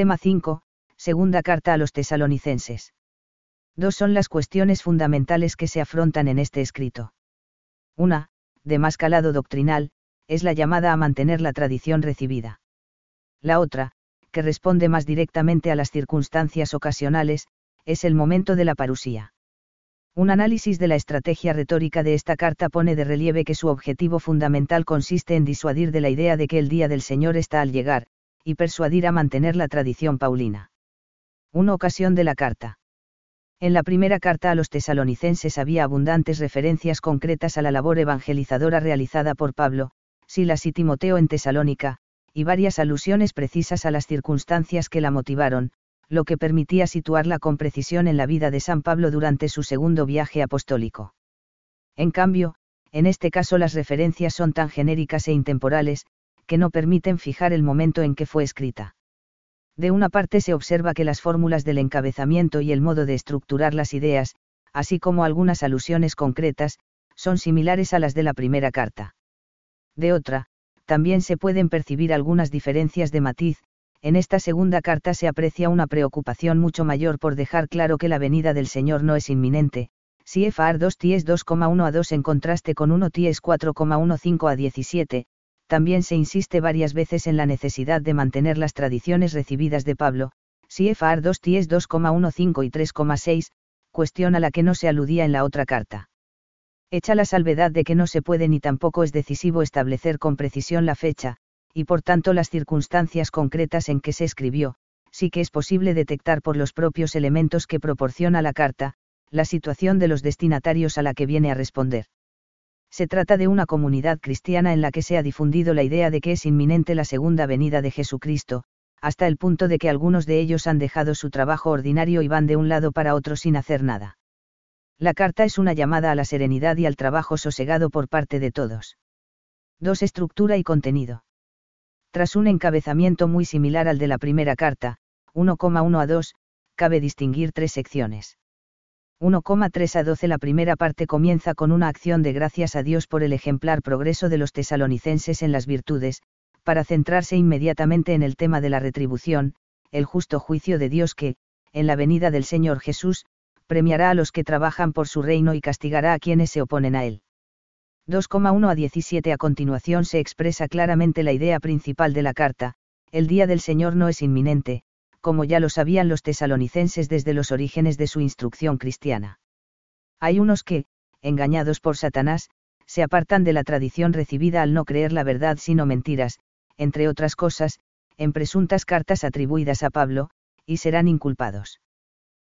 Tema 5, segunda carta a los tesalonicenses. Dos son las cuestiones fundamentales que se afrontan en este escrito. Una, de más calado doctrinal, es la llamada a mantener la tradición recibida. La otra, que responde más directamente a las circunstancias ocasionales, es el momento de la parusía. Un análisis de la estrategia retórica de esta carta pone de relieve que su objetivo fundamental consiste en disuadir de la idea de que el día del Señor está al llegar, y persuadir a mantener la tradición paulina. Una ocasión de la carta. En la primera carta a los tesalonicenses había abundantes referencias concretas a la labor evangelizadora realizada por Pablo, Silas y Timoteo en Tesalónica, y varias alusiones precisas a las circunstancias que la motivaron, lo que permitía situarla con precisión en la vida de San Pablo durante su segundo viaje apostólico. En cambio, en este caso las referencias son tan genéricas e intemporales, que no permiten fijar el momento en que fue escrita. De una parte se observa que las fórmulas del encabezamiento y el modo de estructurar las ideas, así como algunas alusiones concretas, son similares a las de la primera carta. De otra, también se pueden percibir algunas diferencias de matiz, en esta segunda carta se aprecia una preocupación mucho mayor por dejar claro que la venida del Señor no es inminente, si FAR 2 ties 2,1 a 2 en contraste con 1 ties 4,15 a 17, también se insiste varias veces en la necesidad de mantener las tradiciones recibidas de Pablo, FAR 2 ties 2,15 y 3,6, cuestión a la que no se aludía en la otra carta. Hecha la salvedad de que no se puede ni tampoco es decisivo establecer con precisión la fecha, y por tanto las circunstancias concretas en que se escribió, sí que es posible detectar por los propios elementos que proporciona la carta, la situación de los destinatarios a la que viene a responder. Se trata de una comunidad cristiana en la que se ha difundido la idea de que es inminente la segunda venida de Jesucristo, hasta el punto de que algunos de ellos han dejado su trabajo ordinario y van de un lado para otro sin hacer nada. La carta es una llamada a la serenidad y al trabajo sosegado por parte de todos. 2. Estructura y contenido. Tras un encabezamiento muy similar al de la primera carta, 1,1 a 2, cabe distinguir tres secciones. 1,3 a 12 La primera parte comienza con una acción de gracias a Dios por el ejemplar progreso de los tesalonicenses en las virtudes, para centrarse inmediatamente en el tema de la retribución, el justo juicio de Dios que, en la venida del Señor Jesús, premiará a los que trabajan por su reino y castigará a quienes se oponen a él. 2,1 a 17 A continuación se expresa claramente la idea principal de la carta, el día del Señor no es inminente, como ya lo sabían los tesalonicenses desde los orígenes de su instrucción cristiana. Hay unos que, engañados por Satanás, se apartan de la tradición recibida al no creer la verdad sino mentiras, entre otras cosas, en presuntas cartas atribuidas a Pablo, y serán inculpados.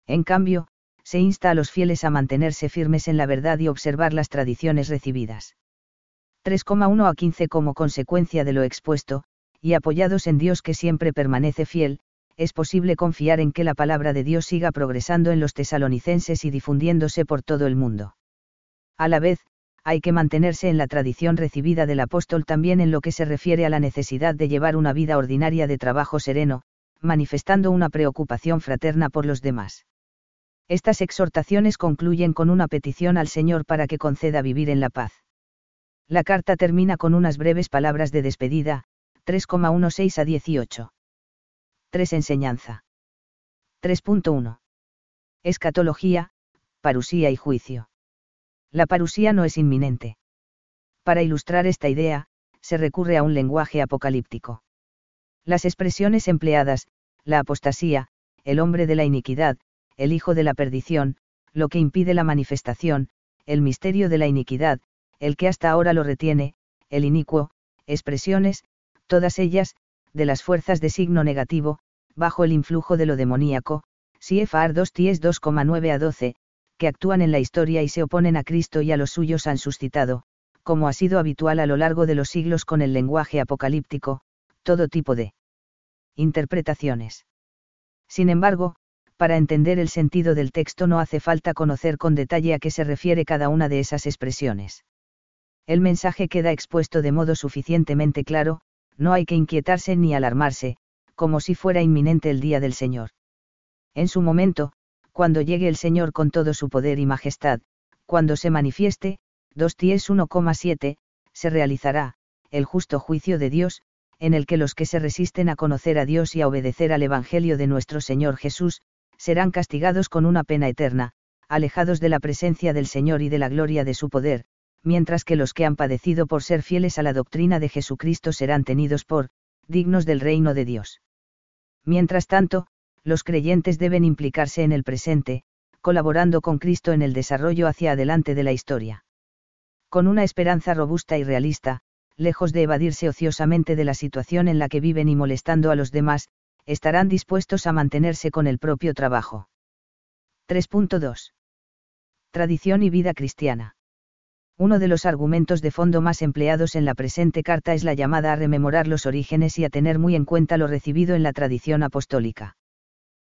En cambio, se insta a los fieles a mantenerse firmes en la verdad y observar las tradiciones recibidas. 3,1 a 15 Como consecuencia de lo expuesto, y apoyados en Dios que siempre permanece fiel, es posible confiar en que la palabra de Dios siga progresando en los tesalonicenses y difundiéndose por todo el mundo. A la vez, hay que mantenerse en la tradición recibida del apóstol también en lo que se refiere a la necesidad de llevar una vida ordinaria de trabajo sereno, manifestando una preocupación fraterna por los demás. Estas exhortaciones concluyen con una petición al Señor para que conceda vivir en la paz. La carta termina con unas breves palabras de despedida, 3,16 a 18. 3. Enseñanza. 3.1. Escatología, parusía y juicio. La parusía no es inminente. Para ilustrar esta idea, se recurre a un lenguaje apocalíptico. Las expresiones empleadas, la apostasía, el hombre de la iniquidad, el hijo de la perdición, lo que impide la manifestación, el misterio de la iniquidad, el que hasta ahora lo retiene, el inicuo, expresiones, todas ellas, de las fuerzas de signo negativo, bajo el influjo de lo demoníaco, CFR 2 Ties 2,9 a 12, que actúan en la historia y se oponen a Cristo y a los suyos han suscitado, como ha sido habitual a lo largo de los siglos con el lenguaje apocalíptico, todo tipo de interpretaciones. Sin embargo, para entender el sentido del texto no hace falta conocer con detalle a qué se refiere cada una de esas expresiones. El mensaje queda expuesto de modo suficientemente claro, no hay que inquietarse ni alarmarse, como si fuera inminente el día del Señor. En su momento, cuando llegue el Señor con todo su poder y majestad, cuando se manifieste, 2 Ties 1,7, se realizará, el justo juicio de Dios, en el que los que se resisten a conocer a Dios y a obedecer al Evangelio de nuestro Señor Jesús, serán castigados con una pena eterna, alejados de la presencia del Señor y de la gloria de su poder, mientras que los que han padecido por ser fieles a la doctrina de Jesucristo serán tenidos por, dignos del reino de Dios. Mientras tanto, los creyentes deben implicarse en el presente, colaborando con Cristo en el desarrollo hacia adelante de la historia. Con una esperanza robusta y realista, lejos de evadirse ociosamente de la situación en la que viven y molestando a los demás, estarán dispuestos a mantenerse con el propio trabajo. 3.2. Tradición y vida cristiana. Uno de los argumentos de fondo más empleados en la presente carta es la llamada a rememorar los orígenes y a tener muy en cuenta lo recibido en la tradición apostólica.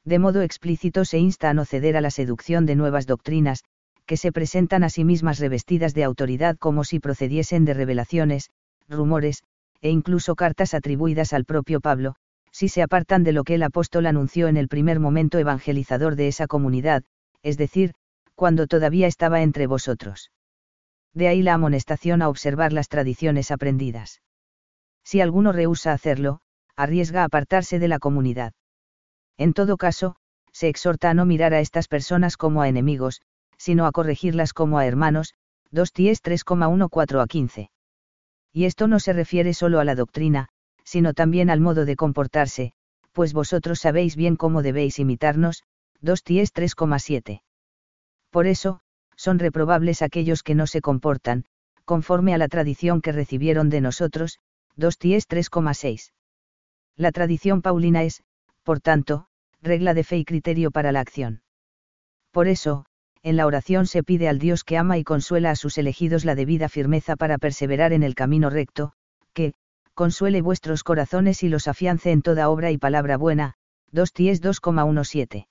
De modo explícito se insta a no ceder a la seducción de nuevas doctrinas, que se presentan a sí mismas revestidas de autoridad como si procediesen de revelaciones, rumores, e incluso cartas atribuidas al propio Pablo, si se apartan de lo que el apóstol anunció en el primer momento evangelizador de esa comunidad, es decir, cuando todavía estaba entre vosotros de ahí la amonestación a observar las tradiciones aprendidas. Si alguno rehúsa hacerlo, arriesga apartarse de la comunidad. En todo caso, se exhorta a no mirar a estas personas como a enemigos, sino a corregirlas como a hermanos, 2 Ties 3,14 a 15. Y esto no se refiere solo a la doctrina, sino también al modo de comportarse, pues vosotros sabéis bien cómo debéis imitarnos, 2 Ties 3,7. Por eso, son reprobables aquellos que no se comportan, conforme a la tradición que recibieron de nosotros, 2 Ties 3,6. La tradición paulina es, por tanto, regla de fe y criterio para la acción. Por eso, en la oración se pide al Dios que ama y consuela a sus elegidos la debida firmeza para perseverar en el camino recto, que, consuele vuestros corazones y los afiance en toda obra y palabra buena, 2 Ties 2,17